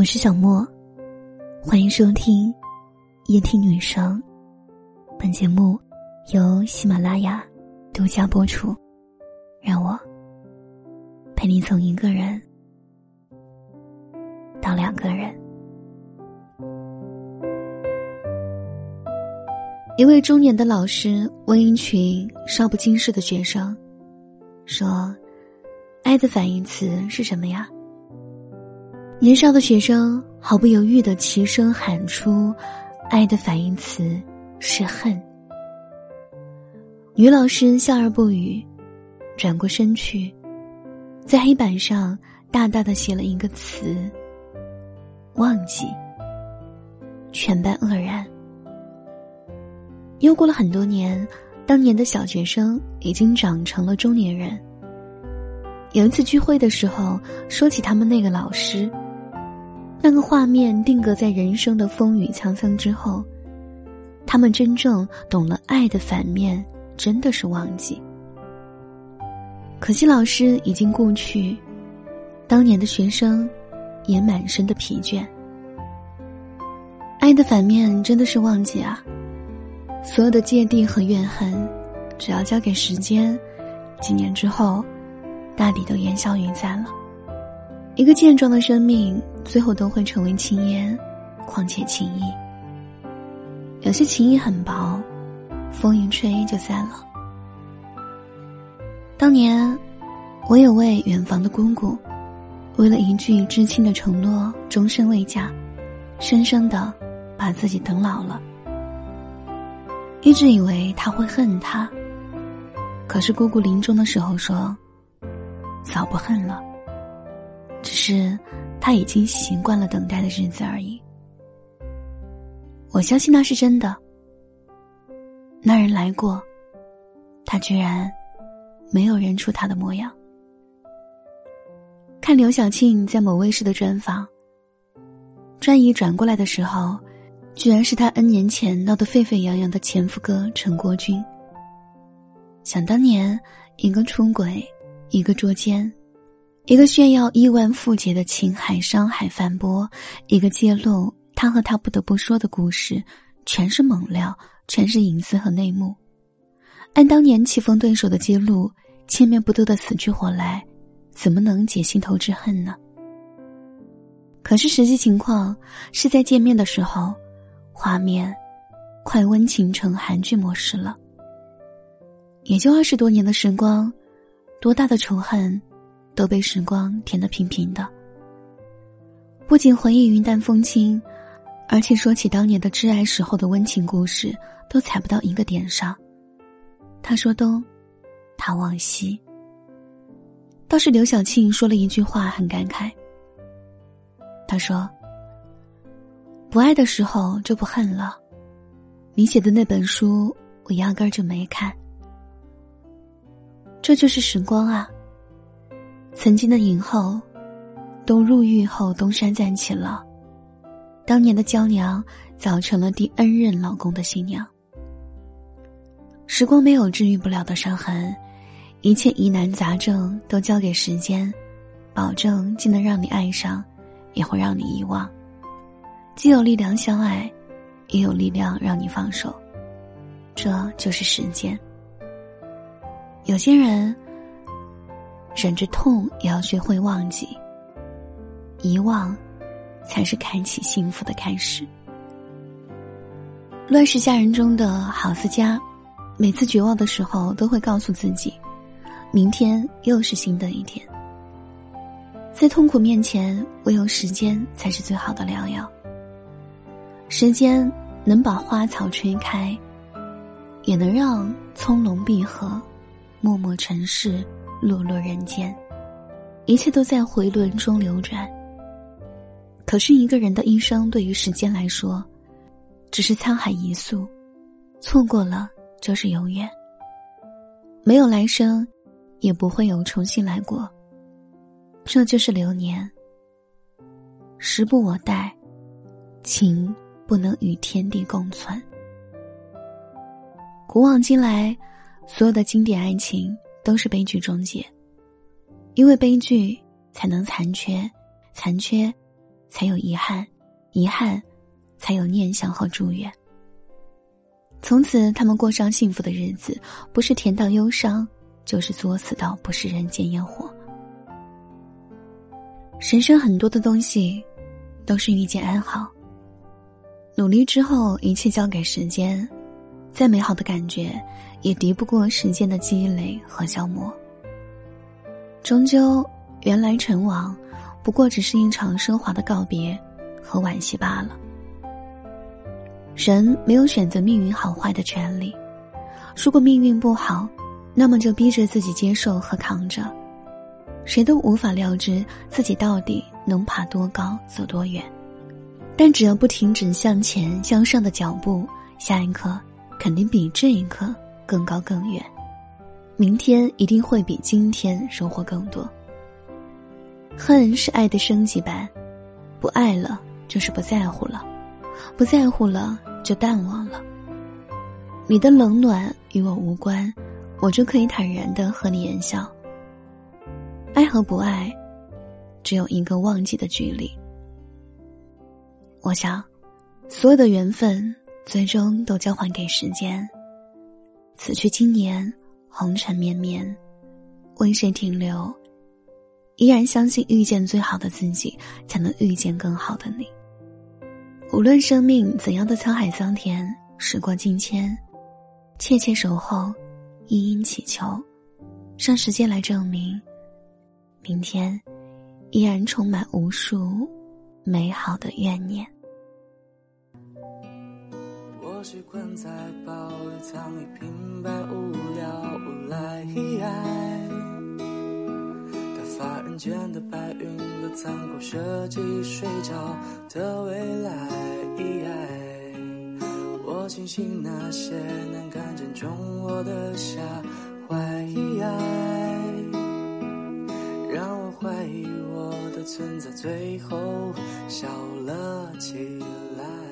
我是小莫，欢迎收听夜听女生。本节目由喜马拉雅独家播出。让我陪你从一个人到两个人。一位中年的老师问一群少不经事的学生，说：“爱的反义词是什么呀？”年少的学生毫不犹豫的齐声喊出：“爱的反义词是恨。”女老师笑而不语，转过身去，在黑板上大大的写了一个词：“忘记。”全班愕然。又过了很多年，当年的小学生已经长成了中年人。有一次聚会的时候，说起他们那个老师，那个画面定格在人生的风雨沧桑之后，他们真正懂了爱的反面，真的是忘记。可惜老师已经故去，当年的学生也满身的疲倦。爱的反面真的是忘记啊。所有的芥蒂和怨恨，只要交给时间，几年之后，大抵都烟消云散了。一个健壮的生命，最后都会成为青烟，况且情谊。有些情谊很薄，风一吹就散了。当年，我有位远房的姑姑，为了一句知青的承诺，终身未嫁，生生的把自己等老了。一直以为他会恨他，可是姑姑临终的时候说：“早不恨了，只是他已经习惯了等待的日子而已。”我相信那是真的。那人来过，他居然没有认出他的模样。看刘晓庆在某卫视的专访，专一转过来的时候。居然是他 N 年前闹得沸沸扬扬的前夫哥陈国军。想当年，一个出轨，一个捉奸，一个炫耀亿万富姐的情海伤海翻波，一个揭露他和他不得不说的故事，全是猛料，全是隐私和内幕。按当年棋逢对手的揭露，千面不斗的死去活来，怎么能解心头之恨呢？可是实际情况是在见面的时候。画面，快温情成韩剧模式了。也就二十多年的时光，多大的仇恨，都被时光填得平平的。不仅回忆云淡风轻，而且说起当年的挚爱时候的温情故事，都踩不到一个点上。他说东，他往西。倒是刘晓庆说了一句话，很感慨。他说。不爱的时候就不恨了，你写的那本书我压根儿就没看。这就是时光啊。曾经的影后，都入狱后东山再起了，当年的娇娘早成了第 N 任老公的新娘。时光没有治愈不了的伤痕，一切疑难杂症都交给时间，保证既能让你爱上，也会让你遗忘。既有力量相爱，也有力量让你放手，这就是时间。有些人忍着痛也要学会忘记，遗忘才是开启幸福的开始。《乱世佳人》中的郝思嘉，每次绝望的时候都会告诉自己，明天又是新的一天。在痛苦面前，唯有时间才是最好的良药。时间能把花草吹开，也能让葱茏闭合，默默尘世，落落人间，一切都在回轮中流转。可是一个人的一生，对于时间来说，只是沧海一粟，错过了就是永远。没有来生，也不会有重新来过。这就是流年。时不我待，情。不能与天地共存。古往今来，所有的经典爱情都是悲剧终结，因为悲剧才能残缺，残缺才有遗憾，遗憾才有念想和祝愿。从此，他们过上幸福的日子，不是甜到忧伤，就是作死到不食人间烟火。人生很多的东西，都是遇见安好。努力之后，一切交给时间，再美好的感觉，也敌不过时间的积累和消磨。终究，缘来尘往，不过只是一场奢华的告别和惋惜罢了。人没有选择命运好坏的权利，如果命运不好，那么就逼着自己接受和扛着。谁都无法料知自己到底能爬多高、走多远，但只要不停止向前向上的脚步，下一刻肯定比这一刻更高更远，明天一定会比今天收获更多。恨是爱的升级版，不爱了就是不在乎了，不在乎了就淡忘了。你的冷暖与我无关，我就可以坦然的和你言笑。爱和不爱，只有一个忘记的距离。我想，所有的缘分最终都交还给时间。此去经年，红尘绵绵，为谁停留？依然相信遇见最好的自己，才能遇见更好的你。无论生命怎样的沧海桑田，时过境迁，切切守候，殷殷祈求，让时间来证明。明天，依然充满无数美好的怨念。习惯在包里藏一瓶白无聊无赖爱，打发人间的白云和残酷设计睡觉的未来。我庆幸那些能看见中我的瞎坏。怀疑我的存在，最后笑了起来。